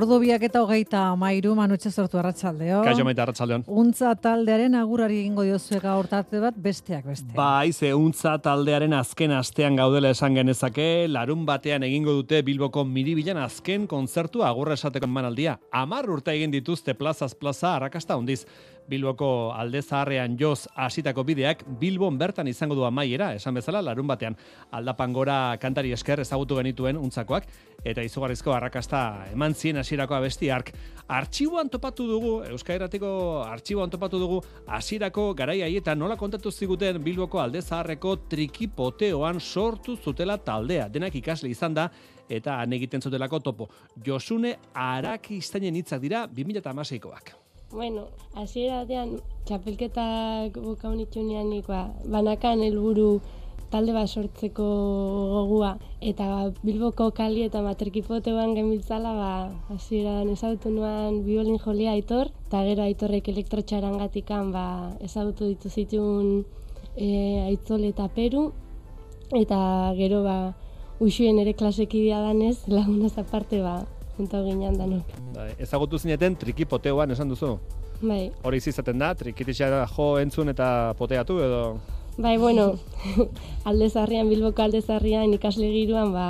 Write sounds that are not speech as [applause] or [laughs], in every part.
Ordu biak eta hogeita mairu manutxe sortu arratsaldeo. Kaixo maite arratsaldeon. Untza taldearen agurari egingo diozue gaur tarte bat besteak beste. Bai, ze untza taldearen azken astean gaudela esan genezake, larun batean egingo dute Bilboko miribilan azken kontzertu agurra esateko emanaldia. Amar urte egin dituzte plazaz plaza arrakasta hondiz. Bilboko alde zaharrean joz hasitako bideak Bilbon bertan izango du amaiera, esan bezala larun batean aldapan gora kantari esker ezagutu genituen untzakoak eta izugarrizko arrakasta eman zien hasierako abesti ark. Artxiboan topatu dugu, Euskairatiko artxiboan topatu dugu hasierako garai haietan nola kontatu ziguten Bilboko alde zaharreko trikipoteoan sortu zutela taldea. Denak ikasle izan da eta han egiten zutelako topo. Josune Arakistainen hitzak dira 2016koak. Bueno, hasiera batean txapelketak bukaunitxunean ba, banakan helburu talde bat sortzeko gogua. Eta Bilboko kali eta matrikipotean genbiltzala ba hasieran ezagutu nuan biolin jolia Aitor. Eta gero Aitorrek elektrotxarangatikan ba ezagutu ditu zituen e, Aitzol eta Peru. Eta gero ba Uxuen ere klasekidea danez, lagunaz aparte ba, junta ginean danok. Bai, ezagutu zineten trikipoteoan esan duzu. Bai, Hori izaten da, trikitisa da jo entzun eta poteatu edo... bai, bueno, [laughs] alde zarrian, Bilboko alde zarrian ikasle giroan, ba,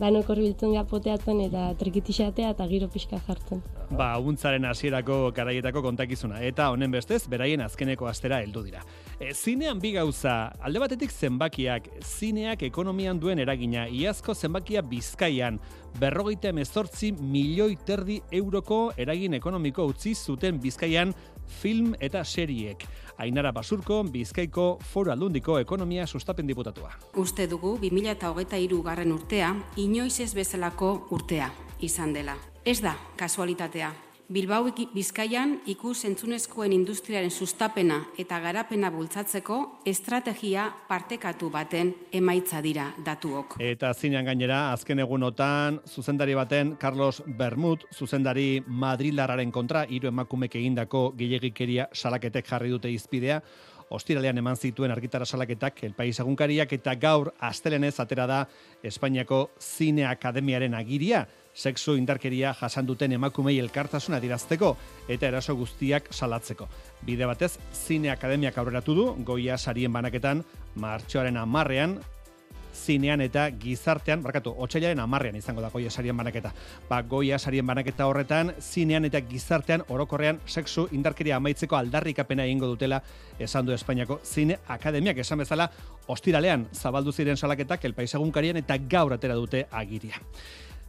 danok hor biltzen ga poteatzen eta trikitixatea eta giro pixka jartzen. Ba, untzaren hasierako garaietako kontakizuna. Eta honen bestez, beraien azkeneko astera heldu dira. E, zinean bi gauza, alde batetik zenbakiak, zineak ekonomian duen eragina, iazko zenbakia bizkaian, berrogeita emezortzi milioi terdi euroko eragin ekonomiko utzi zuten bizkaian film eta seriek. Ainara Basurko, Bizkaiko Foru Aldundiko Ekonomia Sustapen Diputatua. Uste dugu 2023 garren urtea, inoiz ez bezalako urtea izan dela. Ez da kasualitatea. Bilbao Bizkaian ikus entzunezkoen industriaren sustapena eta garapena bultzatzeko estrategia partekatu baten emaitza dira datuok. Eta zinean gainera, azken egunotan, zuzendari baten, Carlos Bermut, zuzendari Madrilarraren kontra, hiru emakumek egindako gehiagikeria salaketek jarri dute izpidea, ostiralean eman zituen argitara salaketak, El País egunkariak, eta gaur astelenez atera da Espainiako Zine Akademiaren agiria, sexu indarkeria jasan duten emakumei elkartasuna dirazteko eta eraso guztiak salatzeko. Bide batez, Zine Akademiak aurreratu du, goia sarien banaketan, martxoaren amarrean, zinean eta gizartean, barkatu, otxailaren amarrean izango da goia sarien banaketa. Ba, goia sarien banaketa horretan, zinean eta gizartean orokorrean sexu indarkeria amaitzeko aldarrikapena egingo dutela esan du Espainiako Zine Akademiak esan bezala ostiralean zabaldu ziren salaketak El Pais egunkarian eta gaur atera dute agiria.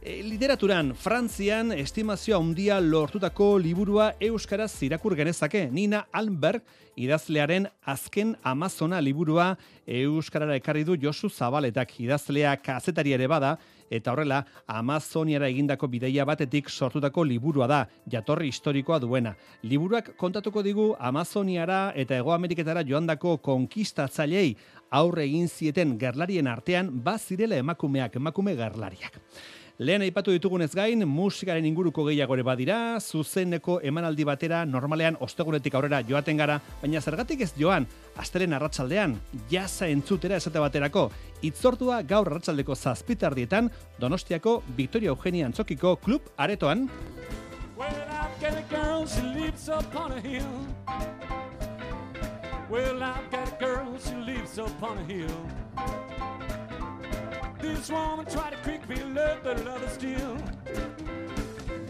E, Literaturan, Frantzian estimazio handia lortutako liburua euskaraz irakur genezake. Nina Alberg idazlearen azken Amazona liburua euskarara ekarri du Josu Zabaletak idazlea kazetari ere bada eta horrela Amazoniara egindako bidaia batetik sortutako liburua da, jatorri historikoa duena. Liburuak kontatuko digu Amazoniara eta Hego Ameriketara joandako konkistatzailei aurre egin zieten gerlarien artean bazirela emakumeak, emakume gerlariak. Lehen aipatu ditugunez gain, musikaren inguruko gehiago ere badira, zuzeneko emanaldi batera normalean ostegunetik aurrera joaten gara, baina zergatik ez joan, astelen arratsaldean jasa entzutera esate baterako, itzortua gaur arratsaldeko zazpitardietan, Donostiako Victoria Eugenia Antzokiko klub aretoan, Well, This woman tried to quick me love, but love still.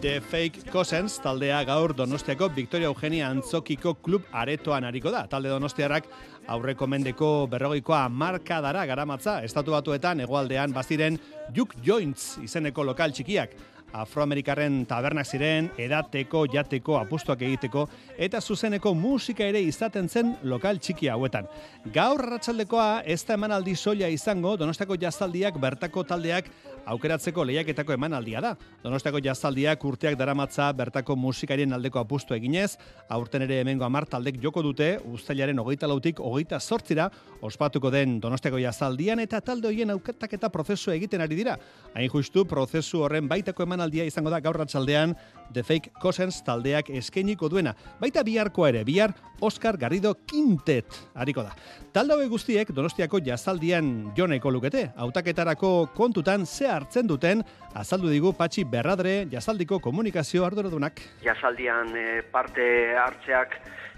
The Fake Cousins taldea gaur Donostiako Victoria Eugenia Antzokiko klub aretoan ariko da. Talde Donostiarrak aurreko mendeko berrogeikoa markadara garamatza. Estatu batuetan hegoaldean baziren Juk Joints izeneko lokal txikiak. Afroamerikarren tabernak ziren, edateko, jateko, apustuak egiteko, eta zuzeneko musika ere izaten zen lokal txiki hauetan. Gaur arratsaldekoa ez da emanaldi soila izango, donostako jaztaldiak bertako taldeak aukeratzeko lehiaketako emanaldia da. Donostiako jaztaldiak urteak daramatza bertako musikarien aldeko apustu eginez, aurten ere hemengo amar taldek joko dute, ustailaren hogeita lautik hogeita sortzira, ospatuko den Donostiako jaztaldian eta talde hoien auketak eta prozesu egiten ari dira. Hain justu, prozesu horren baitako emanaldia izango da gaur ratsaldean The Fake Cousins taldeak eskainiko duena. Baita biharkoa ere, bihar Oscar Garrido Quintet hariko da. Talde hauek guztiek Donostiako jazaldian joneko lukete. Hautaketarako kontutan ze hartzen duten azaldu digu Patxi Berradre jazaldiko komunikazio arduradunak. Jazaldian eh, parte hartzeak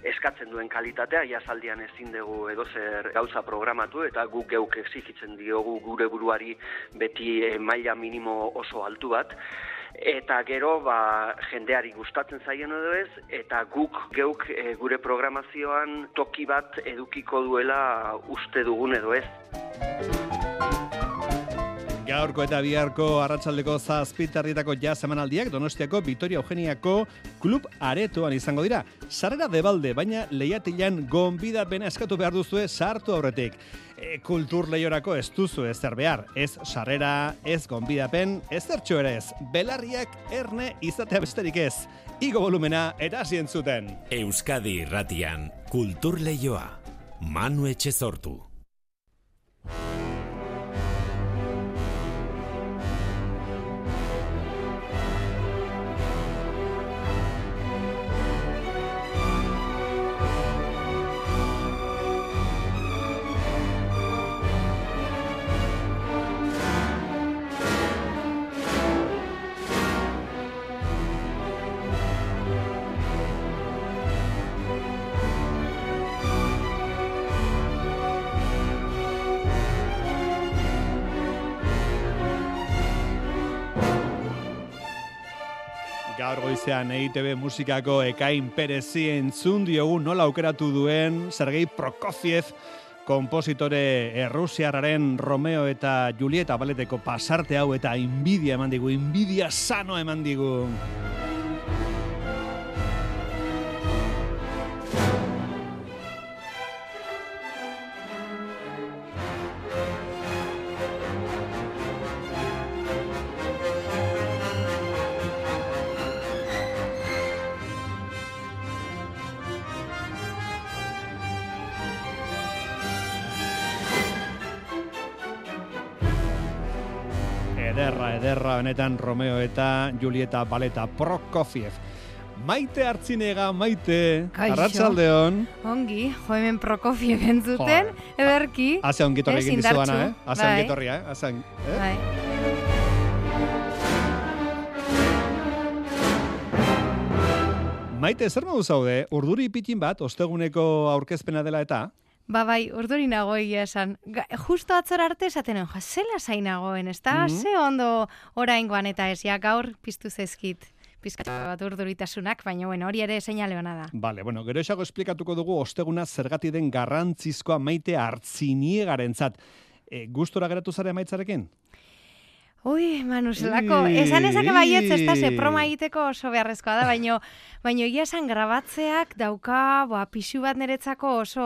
eskatzen duen kalitatea, jazaldian ezin dugu edozer gauza programatu eta guk geuk exigitzen diogu gure buruari beti eh, maila minimo oso altu bat eta gero ba, jendeari gustatzen zaien edo ez, eta guk geuk e, gure programazioan toki bat edukiko duela uste dugun edo ez. Gaurko eta biharko arratsaldeko zazpitarrietako jaz emanaldiak Donostiako Vitoria Eugeniako Klub Aretoan izango dira. Sarrera debalde, baina lehiatilan gonbidapena eskatu behar duzue sartu aurretik. E, kultur lehiorako ez duzu ez zer behar. Ez sarrera, ez gonbidapen, ez zertxo ere ez. Belarriak erne izatea besterik ez. Igo volumena eta hasien zuten. Euskadi irratian, kultur leioa. Manu Etxezortu. Gaur goizean EITB musikako ekain perezi entzun diogu nola aukeratu duen Sergei Prokofiev kompositore errusiarraren Romeo eta Julieta baleteko pasarte hau eta inbidia eman digu, inbidia sano eman digu. Benetan Romeo eta Julieta Baleta Prokofiev. Maite hartzinega, maite, Kaixo. arratsaldeon. Ongi, jo hemen Prokofiev entzuten, ederki. Haze ongitorri egin dizuana, eh? Haze bai. ongitorria, eh? Haze eh? Bai. Maite, zer modu zaude? Urduri pitin bat, osteguneko aurkezpena dela eta? Ba bai, urduri nago egia esan. Justo atzora arte esaten jo, zela zain nagoen, ez da? Mhm. Ze ondo oraingoan eta ez, ja gaur piztu zezkit. Pizkatu bat urduritasunak, baina bueno, hori ere seinale ona da. Bale, bueno, gero esago esplikatuko dugu osteguna zergati den garrantzizkoa maite hartziniegarentzat. E, gustora geratu zare maitzarekin? Ui, Manu, zelako, esan ezake baietz ez da, ze proma egiteko oso beharrezkoa da, baino, baino egia esan grabatzeak dauka, boa, pixu bat niretzako oso,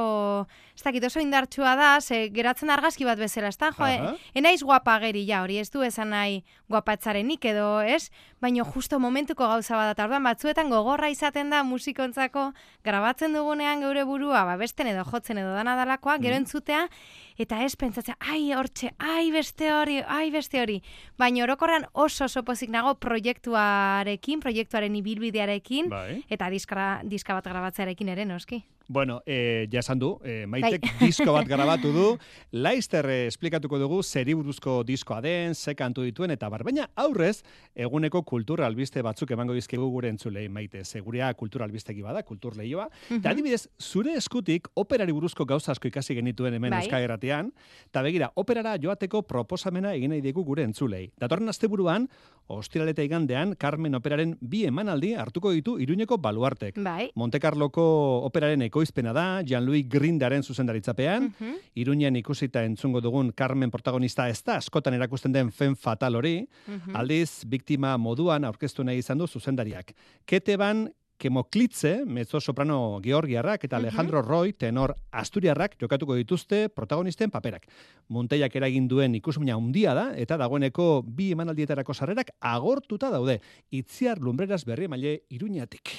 ez dakit oso indartsua da, ze geratzen argazki bat bezala, ez da, jo, Aha. e, enaiz guapa ageri ja, hori ez du esan nahi guapatzarenik edo, ez? Baino justo momentuko gauza bat da, orduan batzuetan gogorra izaten da musikontzako, grabatzen dugunean geure burua, ba, besten edo jotzen edo dana dalakoa, gero Mm. entzutea, eta ez pentsatzea, ai, hortxe, ai, beste hori, ai, beste hori. Baina orokorran oso oso pozik nago proiektuarekin, proiektuaren ibilbidearekin, Bai. eta diskara, diska bat grabatzearekin ere, noski. Bueno, e, ja esan du, e, maitek Bai. disko bat [laughs] grabatu du, Laister eh, esplikatuko dugu zeri buruzko diskoa den, ze kantu dituen, eta bar. Baina aurrez, eguneko kultura albiste batzuk emango dizkigu gure entzulei maite. Segurea kultura albistegi bada, kultur lehioa. Eta adibidez, zure eskutik operari buruzko gauza asko ikasi genituen hemen Bai. Euskal Herratian, eta begira, operara joateko proposamena egin nahi digu gure entzulei. Datorren asteburuan, ostiraleta igandean Carmen Operaren bi emanaldi hartuko ditu Iruñeko baluartek. Bai. Monte Carloko operaren ekoizpena da, Jean-Louis Grindaren zuzendaritzapean, Mhm. Iruñean ikusita entzungo dugun Carmen protagonista ez da askotan erakusten den fen fatal hori, Mhm. aldiz biktima moduan aurkeztu nahi izan du zuzendariak. Keteban Kemoklitze, mezzo soprano Georgiarrak eta. Alejandro Roy, tenor Asturiarrak jokatuko dituzte protagonisten paperak. Monteiak eragin duen ikusmina handia da eta dagoeneko bi emanaldietarako sarrerak agortuta daude. Itziar lumbreras berri maile Iruñatik.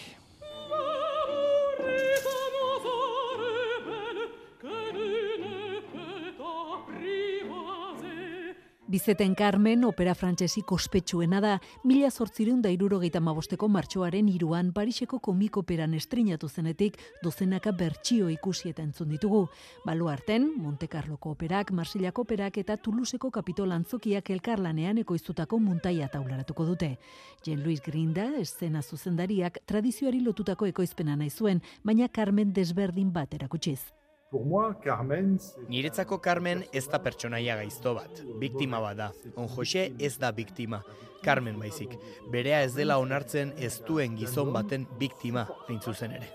Bizeten Carmen, opera frantsesik ospetsuena da, mila zortzireun da irurogeita mabosteko martxoaren iruan Pariseko komik operan estrinatu zenetik dozenaka bertsio ikusi eta entzun ditugu. Baluarten, Monte Carloko operak, Marsilako operak eta Toulouseko kapitol antzokiak elkarlanean ekoiztutako muntaia taularatuko dute. Jean-Louis Grinda, eszena zuzendariak, tradizioari lotutako ekoizpena nahi zuen, baina Carmen desberdin bat erakutsiz. Niretzako Carmen ez da pertsonaia gaizto bat, biktima bat da. On Jose ez da biktima, Carmen baizik. Berea ez dela onartzen ez duen gizon baten biktima, hain zuzen ere.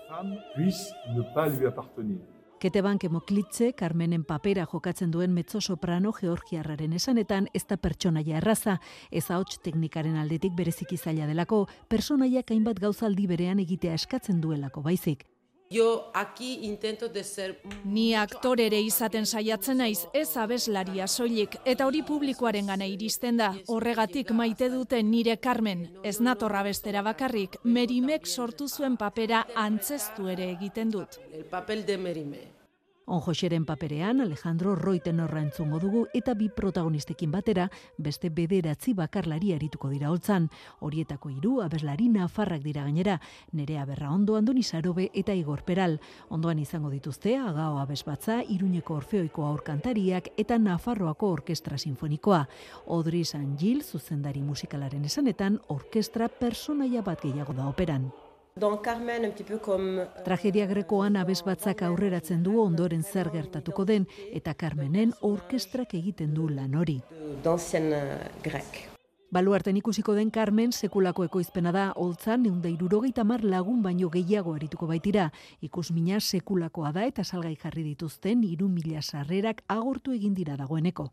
Keteban Kemoklitze, Carmenen papera jokatzen duen mezzo-soprano Georgiarraren esanetan ez da pertsonaia erraza, ez ahots teknikaren aldetik bereziki zaila delako, personaiak hainbat gauzaldi berean egitea eskatzen duelako baizik. Yo aquí intento de ser Ni aktorere izaten saiatzen naiz, ez abeslaria soilik, eta hori publikoaren gana iristen da. Horregatik maite dute nire Carmen, ez natorra bestera bakarrik, Merimek sortu zuen papera antzeztu ere egiten dut. el papel de Merime. On Joseren paperean Alejandro Roy tenorra entzungo dugu eta bi protagonistekin batera beste bederatzi bakarlari arituko dira holtzan. Horietako hiru abeslari nafarrak dira gainera, Nerea Berra Ondo Andoni Sarobe eta Igor Peral. Ondoan izango dituzte Agao Abesbatza, Iruñeko Orfeoiko aurkantariak eta Nafarroako Orkestra Sinfonikoa. Audrey San Gil zuzendari musikalaren esanetan orkestra personaia bat gehiago da operan. Dans Carmen, un petit peu comme... Tragedia grekoan abesbatzak aurreratzen du ondoren zer gertatuko den eta Carmenen orkestrak egiten du lan hori. D'ancienne grec. Baluarten ikusiko den Carmen sekulako ekoizpena da, holtzan eunda irurogeita mar lagun baino gehiago arituko baitira. Ikusmina sekulakoa da eta salgai jarri dituzten iru mila sarrerak agortu egin dira dagoeneko.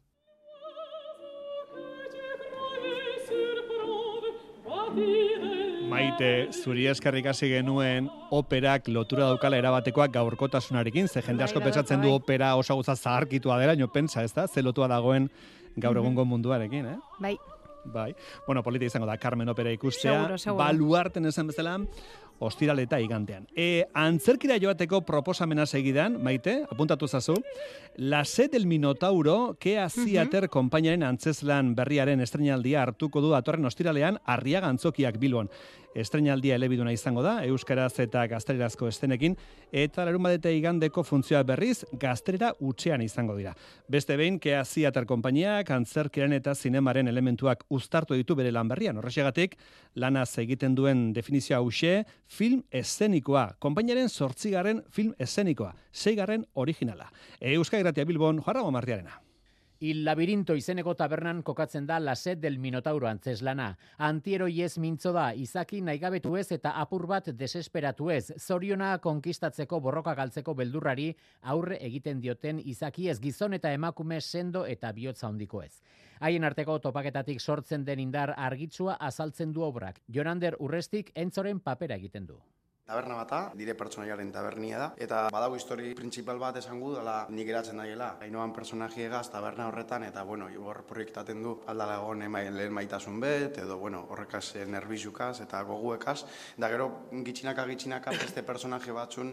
Maite, zuri eskerrik hasi genuen operak lotura daukala erabatekoak gaurkotasunarekin, ze jende asko Bai, pentsatzen du opera oso gauza zaharkitua dela, nio pentsa, ez da? Ze lotua dagoen gaur egungo munduarekin, eh? Bai. Bai. Bueno, polita izango da Carmen opera ikustea, Seguro, seguro. baluarten esan bezala, ostiraleta igantean. E, antzerkira joateko proposamena segidan, maite, apuntatu zazu, La sed del Minotauro, que aziater konpainaren antzeslan berriaren estrenaldia hartuko du datorren ostiralean, arriaga antzokiak bilbon. Estrenaldia elebiduna izango da, euskaraz eta gaztelerazko estenekin, eta larun badete igandeko funtzioa berriz, gaztelera utxean izango dira. Beste behin, Kea Ziater konpainiak, antzerkiren eta zinemaren elementuak uztartu ditu bere lan berrian. Horrexegatik, lanaz egiten duen definizioa hause, film eszenikoa. Konpainiaren sortzigarren film eszenikoa. Seigarren originala. Euskal Gratia Bilbon, Joarra Martiarena. Il labirinto izeneko tabernan kokatzen da La Sed del Minotauro antzeslana. Antiero iez mintzo da, izaki naigabetu ez eta apur bat desesperatu ez. Zoriona konkistatzeko borroka galtzeko beldurrari aurre egiten dioten izaki ez gizon eta emakume sendo eta bihotza handiko ez. Haien arteko topaketatik sortzen den indar argitsua azaltzen du obrak. Jonander urrestik entzoren papera egiten du. Taberna bata, dire pertsonaiaren tabernia da, eta badago histori printzipal bat esango dela nik geratzen daiela. Gainoan personajiegaz taberna horretan, eta bueno, hor proiektaten du aldala egon emai, lehen maitasun bet, edo bueno, horrekaz eh, nerbizukaz eta goguekaz, da gero gitxinaka gitxinaka beste personaje batzun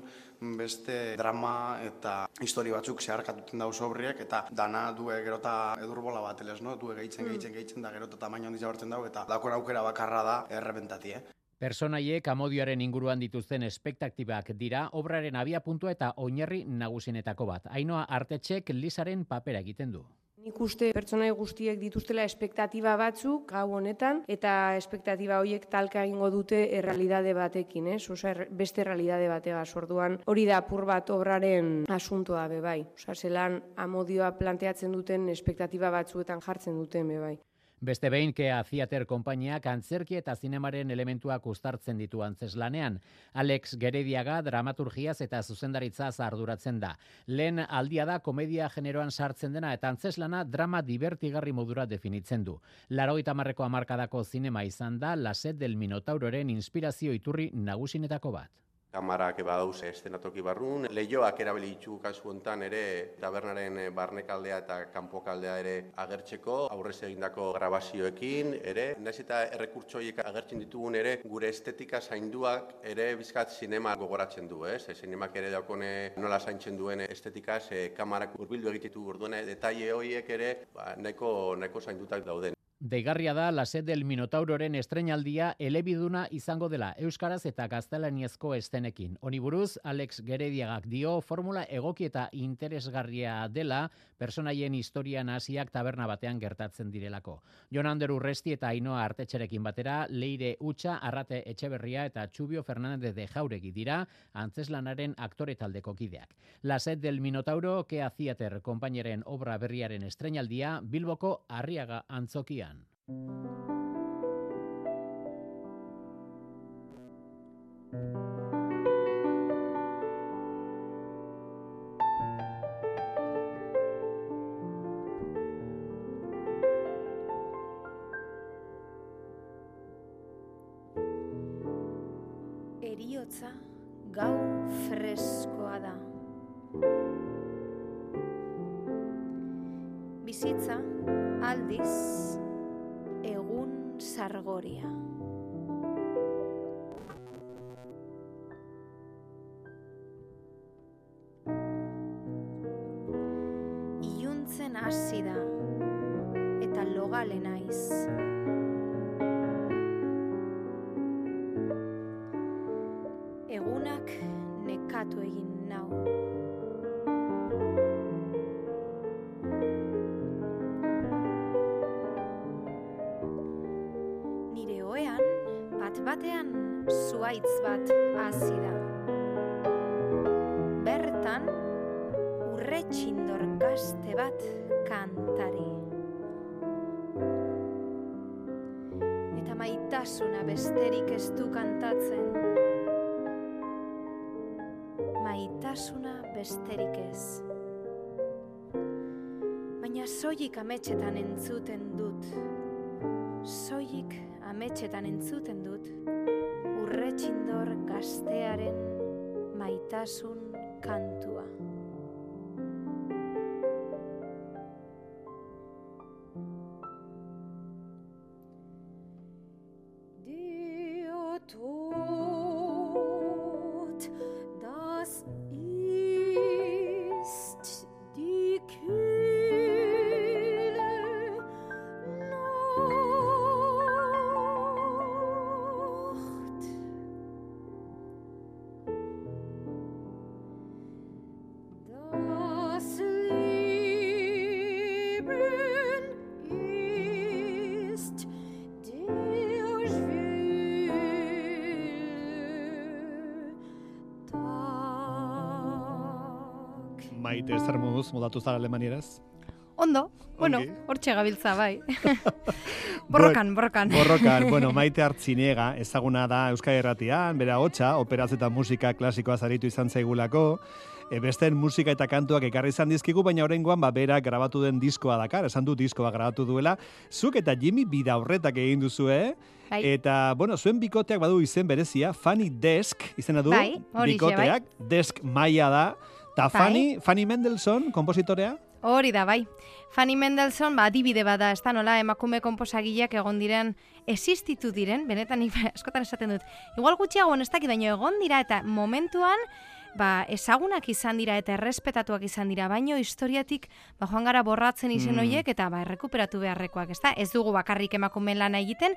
beste drama eta histori batzuk zeharkatuten dauz obriek, eta dana du gero eta edurbola bat, elez, no? Du gehitzen, gehitzen, gehitzen, da gero eta tamaino handiz jabartzen dago, eta dakon aukera bakarra da errebentati, eh? Personaiek amodioaren inguruan dituzten espektaktibak dira obraren abia puntua eta oinarri nagusinetako bat. Ainoa artetxek lisaren papera egiten du. Nik uste pertsonai guztiek dituztela espektatiba batzuk gau honetan eta espektatiba horiek talka egingo dute errealidade batekin, ez? Osea, er- beste errealidade batega sorduan. Hori da apur bat obraren asuntoa be bai. Osea, zelan amodioa planteatzen duten espektatiba batzuetan jartzen duten be bai. Beste behin, Kea Theater konpainiak antzerki eta zinemaren elementuak ustartzen ditu antzeslanean. Alex Gerediaga dramaturgiaz eta zuzendaritza arduratzen da. Lehen aldia da komedia generoan sartzen dena eta antzeslana drama divertigarri modura definitzen du. Larogeita marreko amarkadako zinema izan da Laset del Minotauroren inspirazio iturri nagusinetako bat. Kamarak eba dauz estenatoki barrun, lehioak erabili ditu kasu hontan ere tabernaren eh, barnekaldea eta kanpokaldea ere agertzeko, aurrez egindako grabazioekin ere, nahiz eta errekurtsoiek agertzen ditugun ere, gure estetika zainduak ere bizkat sinema gogoratzen du, ez? E, sinemak ere daukone nola zaintzen duen estetika, ze kamarak urbildu egititu urduene, detaile horiek ere ba, nahiko, nahiko zaindutak dauden. Deigarria da la sed del Minotauroren estrenaldia elebiduna izango dela euskaraz eta gaztelaniazko estenekin. Honi buruz Alex Gerediagak dio formula egoki eta interesgarria dela personaien historian hasiak taberna batean gertatzen direlako. Jon Ander Urresti eta Ainoa Artetxerekin batera Leire Utxa, Arrate Etxeberria eta Txubio Fernandez de Jauregi dira antzeslanaren aktore taldeko kideak. La sed del Minotauro ke Theater konpaineren obra berriaren estrenaldia Bilboko Arriaga Antzokian. Eriotza sargoria. Iuntzen hasi da eta logale naiz. Maitasuna besterik ez. Baina soilik ametxetan entzuten dut. Soilik ametxetan entzuten dut. Urretxindor gaztearen maitasun kantua. Maite, zer moduz, modatu zara alemanieraz? Ondo, bueno, hortxe gabiltza, bai. [laughs] [laughs] borrokan, borrokan. Borrokan, bueno, [laughs] Maite Artziniega, ezaguna da Euskal Herratian, bera hotxa, operaz eta musika klasikoa zaritu izan zaigulako, e, besteen musika eta kantuak ekarri izan dizkigu, baina oraingoan ba bera grabatu den diskoa dakar, esan du diskoa grabatu duela. Zuk eta Jimmy bida horretak egin duzue, Bai. eta, bueno, zuen bikoteak badu izen berezia, Fanny Desk, izena du, Bai, horixe, bikoteak, Desk maia da, eta Bai. Fanny, Fanny Mendelssohn, kompositorea, Hori da, bai. Fanny Mendelssohn, ba, adibide bada, ez da nola, emakume komposagileak egon diren, existitu diren, benetan [laughs] askotan esaten dut, igual gutxiago ez dakit, baino egon dira, eta momentuan, ba, ezagunak izan dira eta errespetatuak izan dira, baino historiatik ba, joan gara borratzen izen Mm. horiek eta ba, errekuperatu beharrekoak, ez? Ez dugu bakarrik emakumeen lana egiten,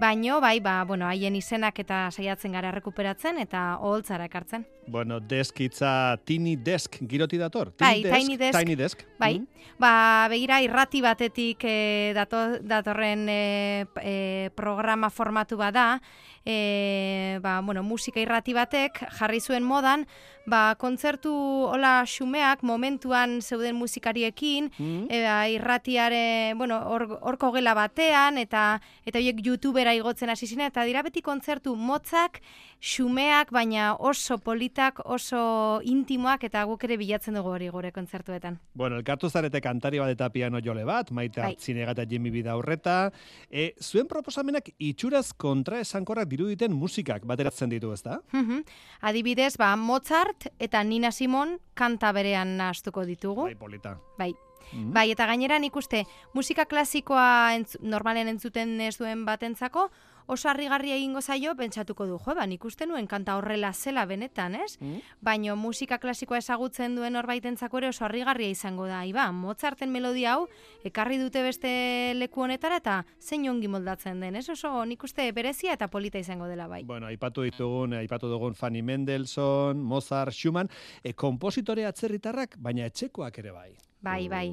baino, bai, ba, bueno, haien izenak eta saiatzen gara errekuperatzen eta oholtzara ekartzen. bueno, Desk hitza Tiny Desk giroti dator? Bai, Tiny Desk. Tiny Desk. Bai, Mm. ba, begira irrati batetik e, dato, datorren e, e, programa formatu bada, e, ba, bueno, musika irrati batek jarri zuen modan, ba, kontzertu hola xumeak momentuan zeuden musikariekin, Mm. eba, irratiare, bueno, hor- horko gela batean, eta eta horiek youtubera igotzen hasi ziren, eta dira beti kontzertu motzak, xumeak, baina oso politak, oso intimoak, eta guk ere bilatzen dugu hori gure kontzertuetan. Bueno, elkartu zarete kantari bat eta piano jole bat, maite Bai. hartzinega eta Jimmy Bida horreta. E, zuen proposamenak itxuraz kontra esankorrak diruditen musikak bateratzen ditu, ezta? Mhm. Adibidez, ba, Mozart eta Nina Simon kanta berean nahastuko ditugu. Bai, polita. Bai. Mhm. Bai, eta gainera nik uste musika klasikoa entz, normalen entzuten ez duen batentzako, oso harrigarria egingo zaio pentsatuko du, jo, ba, nik uste nuen kanta horrela zela benetan, ez? Mhm. Baino musika klasikoa ezagutzen duen horbaitentzako ere oso harrigarria izango da. Iba, Mozarten melodia hau ekarri dute beste leku honetara eta zein ongi moldatzen den, ez? Oso nik uste berezia eta polita izango dela bai. Bueno, aipatu ditugun, aipatu dugun Fanny Mendelssohn, Mozart, Schumann, e, kompositore atzerritarrak, baina etxekoak ere bai. Bai, bai.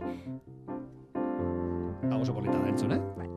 Hau oso polita da entzun, eh? Ituringo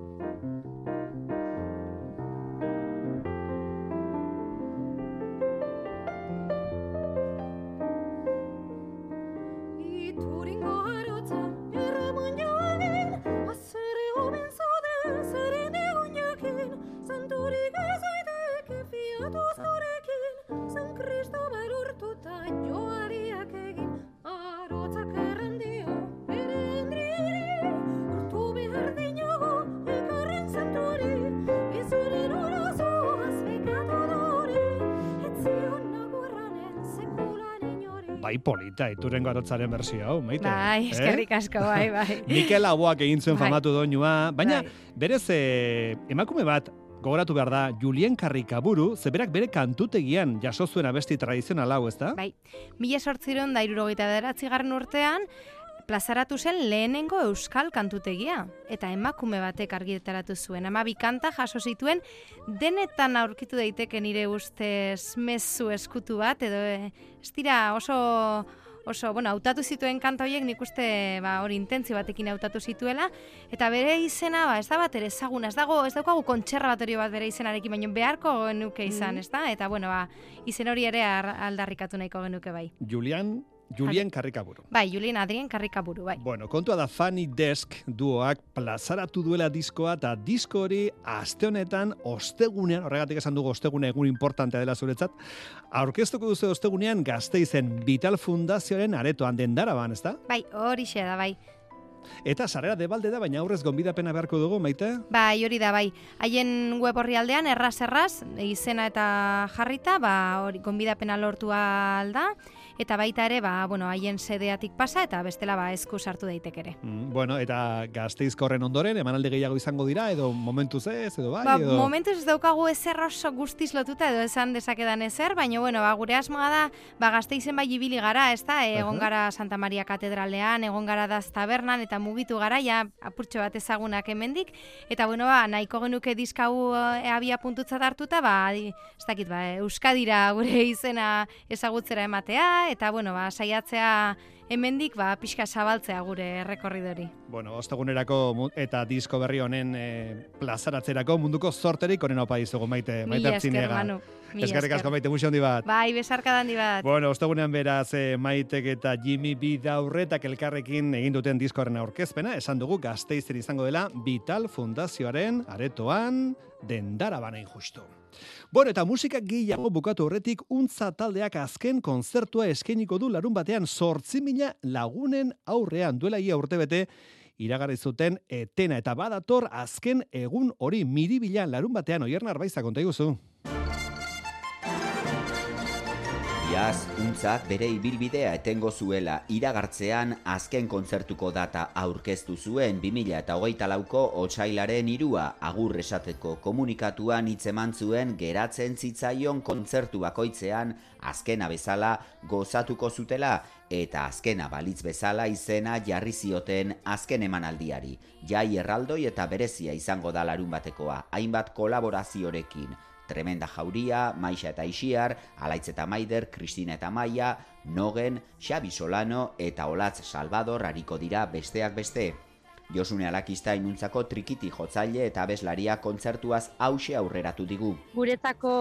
Bai polita, iturengo arotzaren bersio hau, maite. Bai, eskerrik asko, bai, bai. [laughs] Mikel Aboak egin zuen Bai. famatu doinua, baina berez eh, emakume bat gogoratu behar da Julien Karrikaburu, zeberak bere kantutegian jaso zuen abesti tradizional hau, ezta? Bai, mila sortziron da irurogeita bederatzi garren urtean, plazaratu zen lehenengo euskal kantutegia. Eta emakume batek argitaratu zuen. Ama bi kanta jaso zituen, denetan aurkitu daiteke nire ustez mezu eskutu bat, edo eh, ez dira oso oso, bueno, hautatu zituen kanta horiek nik uste ba, hori intentzio batekin hautatu zituela, eta bere izena, ba, ez da bat ere ezaguna, ez dago, ez daukagu kontserbatorio bat bere izenarekin, baina beharko genuke izan, Mhm. ez da? Eta, bueno, ba, izen hori ere ar- aldarrikatu nahiko genuke bai. Julian, Julien Karrikaburu. Bai, Julien Adrien karrikaburu, bai. Bueno, kontua da Funny Desk duoak plazaratu duela diskoa eta disko hori aste honetan ostegunean, horregatik esan dugu ostegune egun importantea dela zuretzat, aurkeztuko duzu ostegunean Gasteizen Vital Fundazioaren aretoan dendaraban, ezta? Bai, hori da, bai. Eta sarrera debalde da, baina aurrez gonbidapena beharko dugu, maite? Bai, hori da, bai. Haien web orrialdean erraz erraz izena eta jarrita, ba, hori gonbidapena lortu alda, eta baita ere, ba, bueno, haien sedeatik pasa eta bestela ba esku sartu daitek ere. Mm, bueno, eta Gasteizko horren ondoren, emanalde gehiago izango dira, edo momentuz ez, edo bai, Ba, edo... momentuz ez daukagu ezer oso guztiz lotuta edo esan dezakedan ezer, baina bueno, ba, gure asmoa da, ba, gazteizen bai ibili gara, ez da, egon gara Santa Maria Katedralean, egon gara daz tabernan, eta mugitu gara, ja, apurtxo bat ezagunak hemendik, eta bueno, ba, nahiko genuke diskau e, abia puntutzat hartuta, ba, ez dakit, ba, Euskadira gure izena ezagutzera ematea, eta bueno, ba, saiatzea hemendik, ba, pixka zabaltzea gure errekorridori. Bueno, ostegunerako eta disko berri honen e, plazaratzerako munduko zorterik honen opa dizugu, maite, maite Mila esker, Eskerrik asko maite, muxo handi bat. Bai, besarka handi bat. Bueno, ostegunean beraz eh, Maitek eta Jimmy B daurretak elkarrekin egin duten diskoaren aurkezpena, esan dugu Gasteizer izango dela Vital Fundazioaren aretoan dendara banain justu. Bueno, eta musika gehiago bukatu horretik untza taldeak azken konzertua eskainiko du larun batean sortzi mila lagunen aurrean duela ia urtebete iragarri zuten etena eta badator azken egun hori miribilan larun batean oierna arbaiza konta iguzu. Iaz, untzak bere ibilbidea etengo zuela. Iragartzean azken kontzertuko data aurkeztu zuen 2008 lauko otxailaren irua agur esateko komunikatuan hitzeman zuen geratzen zitzaion kontzertu bakoitzean. Azkena bezala gozatuko zutela eta azkena balitz bezala izena jarri zioten azken emanaldiari. Jai erraldoi eta berezia izango da larun batekoa, hainbat kolaboraziorekin, Tremenda Jauria, Maixa eta Ixiar, Alaitz eta Maider, Kristina eta Maia, Nogen, Xabi Solano eta Olatz Salvador hariko dira besteak beste. Josune Alakista inuntzako trikiti jotzaile eta abeslaria kontzertuaz hause aurreratu digu. guretzako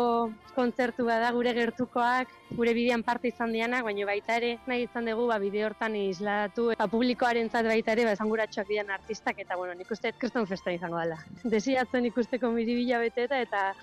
kontzertu bada gure gertukoak, gure bidean parte izan dianak, baina baita ere nahi izan dugu ba, bide hortan isladatu, ba, publikoarentzat baita ere ba, esanguratsuak dian artistak, eta bueno, nik uste kriston festa izango dela. [laughs] Desiatzen ikusteko miribila beteta eta eta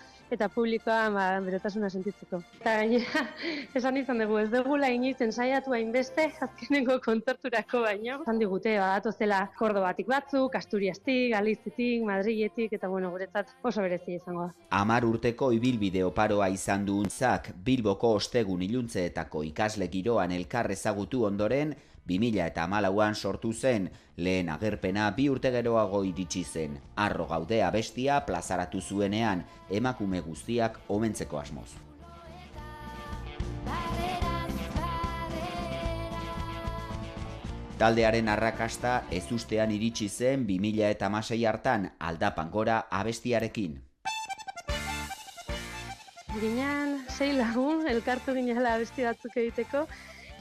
publikoa ba, berotasuna sentitzeko. Eta gainera, [laughs] esan izan dugu, ez dugula inoiz ensaiatu hainbeste, azkenengo kontzerturako baino. Esan digute, badatozela Kordobatik batzuk, Asturiastik, Galizitik, Madriletik, eta bueno, guretzat oso berezi izango da. Amar urteko ibilbide oparoa izan du untzak Bilboko ostegun iluntzeetako ikasle giroan elkar ezagutu ondoren, 2000 eta amalauan sortu zen, lehen agerpena bi urte geroago iritsi zen. Arro gaude abestia plazaratu zuenean, emakume guztiak omentzeko asmoz. Taldearen arrakasta ezustean iritsi zen 2000 eta amasei hartan aldapan gora abestiarekin. Ginean, sei lagun, elkartu ginela abesti batzuk egiteko,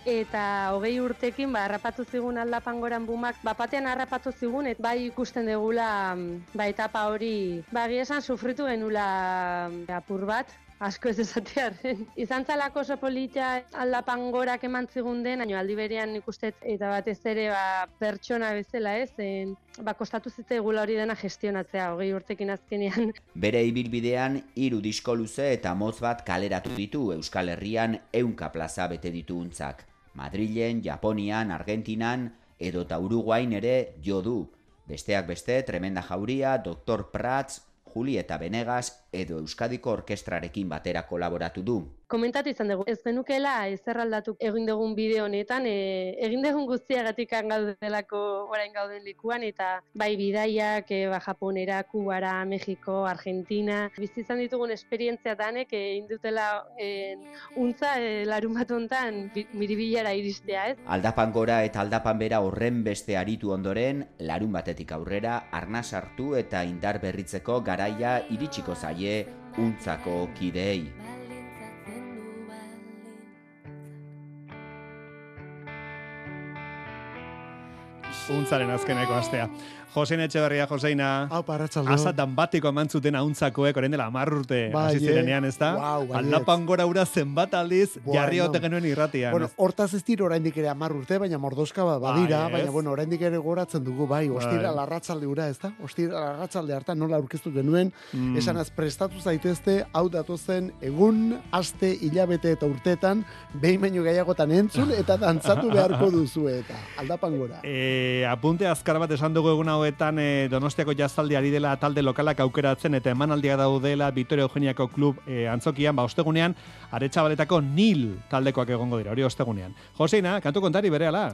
eta hogei urtekin ba, harrapatu zigun aldapan goran bumak, ba, batean harrapatu zigun, et bai ikusten degula ba, etapa hori, ba, esan sufritu genula mm, apur bat, asko ez esatearen. [laughs] Izan zalako oso polita aldapan gorak eman zigun den, baina aldi berean ikustet eta batez ere ba, pertsona bezala ez, en, ba, kostatu zitzaigula hori dena gestionatzea, hogei urtekin azkenean. [laughs] Bere ibilbidean hiru disko luze eta motz bat kaleratu ditu Euskal Herrian ehunka plaza bete ditu untzak. Madrilen, Japonian, Argentinan edota Uruguain ere jo du. Besteak beste, Tremenda Jauria, Dr. Prats, Julieta Benegas edo Euskadiko Orkestrarekin batera kolaboratu du. Komentatu izan dugu, ez genukela ezer aldatu egin dugun bideo honetan, e, egin dugun guztiagatik gaudelako orain gauden likuan, eta bai bidaiak, e, ba, Japonera, Kubara, Mexiko, Argentina, bizi izan ditugun esperientzia danek, e, indutela e, untza e, larun bat hontan bi- miribilara iristea, ez? Aldapan gora eta aldapan bera horren beste aritu ondoren, larun batetik aurrera, arnaz hartu eta indar berritzeko garaia iritsiko zaie untzako kideei. Untzaren azkeneko astea. Josein Etxeberria, Joseina. Hau, parratxaldo. Asatan batiko emantzuten auntzakoek, orain dela amar urte Bai, hasi eh? zirenean, ez da? Baietz. Aldapan gora ura zenbat aldiz, Bueno. jarri ote genuen irratian. Bueno, hortaz ez dira oraindik ere 10 urte, baina mordoska bat badira, Bai, ez? baina bueno, oraindik ere goratzen dugu, bai, ostira Bai. larratsalde ura, ez da? Ostira larratsalde hartan nola aurkeztu genuen, Mm. esanaz prestatu zaitezte, hau datozen egun, aste, hilabete eta urtetan, behin baino gehiagotan entzun eta dantzatu [laughs] beharko duzu eta aldapan gora. E, apunte azkar bat esan dugu egun hauetan e, Donostiako jaztaldi ari dela talde lokalak aukeratzen eta emanaldiak daudela Vitoria Eugeniako klub e, antzokian, ba ostegunean Aretsabaletako Nil taldekoak egongo dira, hori ostegunean. Joseina, kantu kontari berehala.